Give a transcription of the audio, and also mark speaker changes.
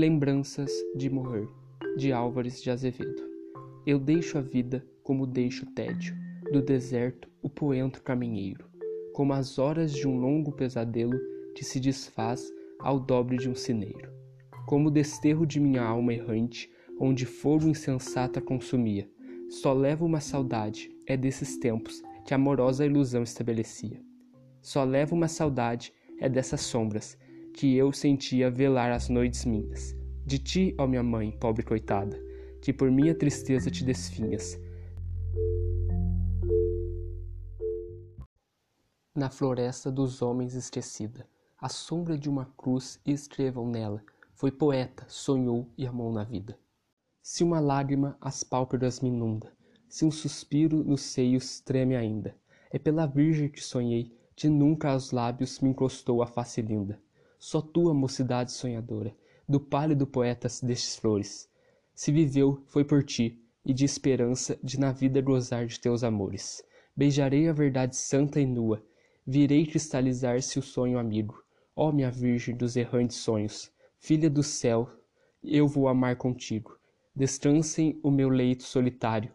Speaker 1: Lembranças de morrer, de Álvares de Azevedo. Eu deixo a vida como deixo o tédio, do deserto o poentro caminheiro, como as horas de um longo pesadelo que se desfaz ao dobre de um sineiro, como o desterro de minha alma errante, onde fogo insensata consumia. Só levo uma saudade, é desses tempos que amorosa ilusão estabelecia. Só levo uma saudade, é dessas sombras que eu sentia velar as noites minhas. De ti, ó minha mãe, pobre coitada, que por minha tristeza te desfinhas. Na floresta dos homens esquecida, a sombra de uma cruz escrevam nela. Foi poeta, sonhou e amou na vida. Se uma lágrima as pálpebras me inunda, se um suspiro nos seios treme ainda, é pela Virgem que sonhei, que nunca aos lábios me encostou a face linda. Só tua mocidade sonhadora, do pálido poeta destes flores. Se viveu, foi por ti, e de esperança de na vida gozar de teus amores. Beijarei a verdade santa e nua, virei cristalizar-se o sonho amigo. Ó minha Virgem dos errantes sonhos, filha do céu, eu vou amar contigo. Descansem o meu leito solitário,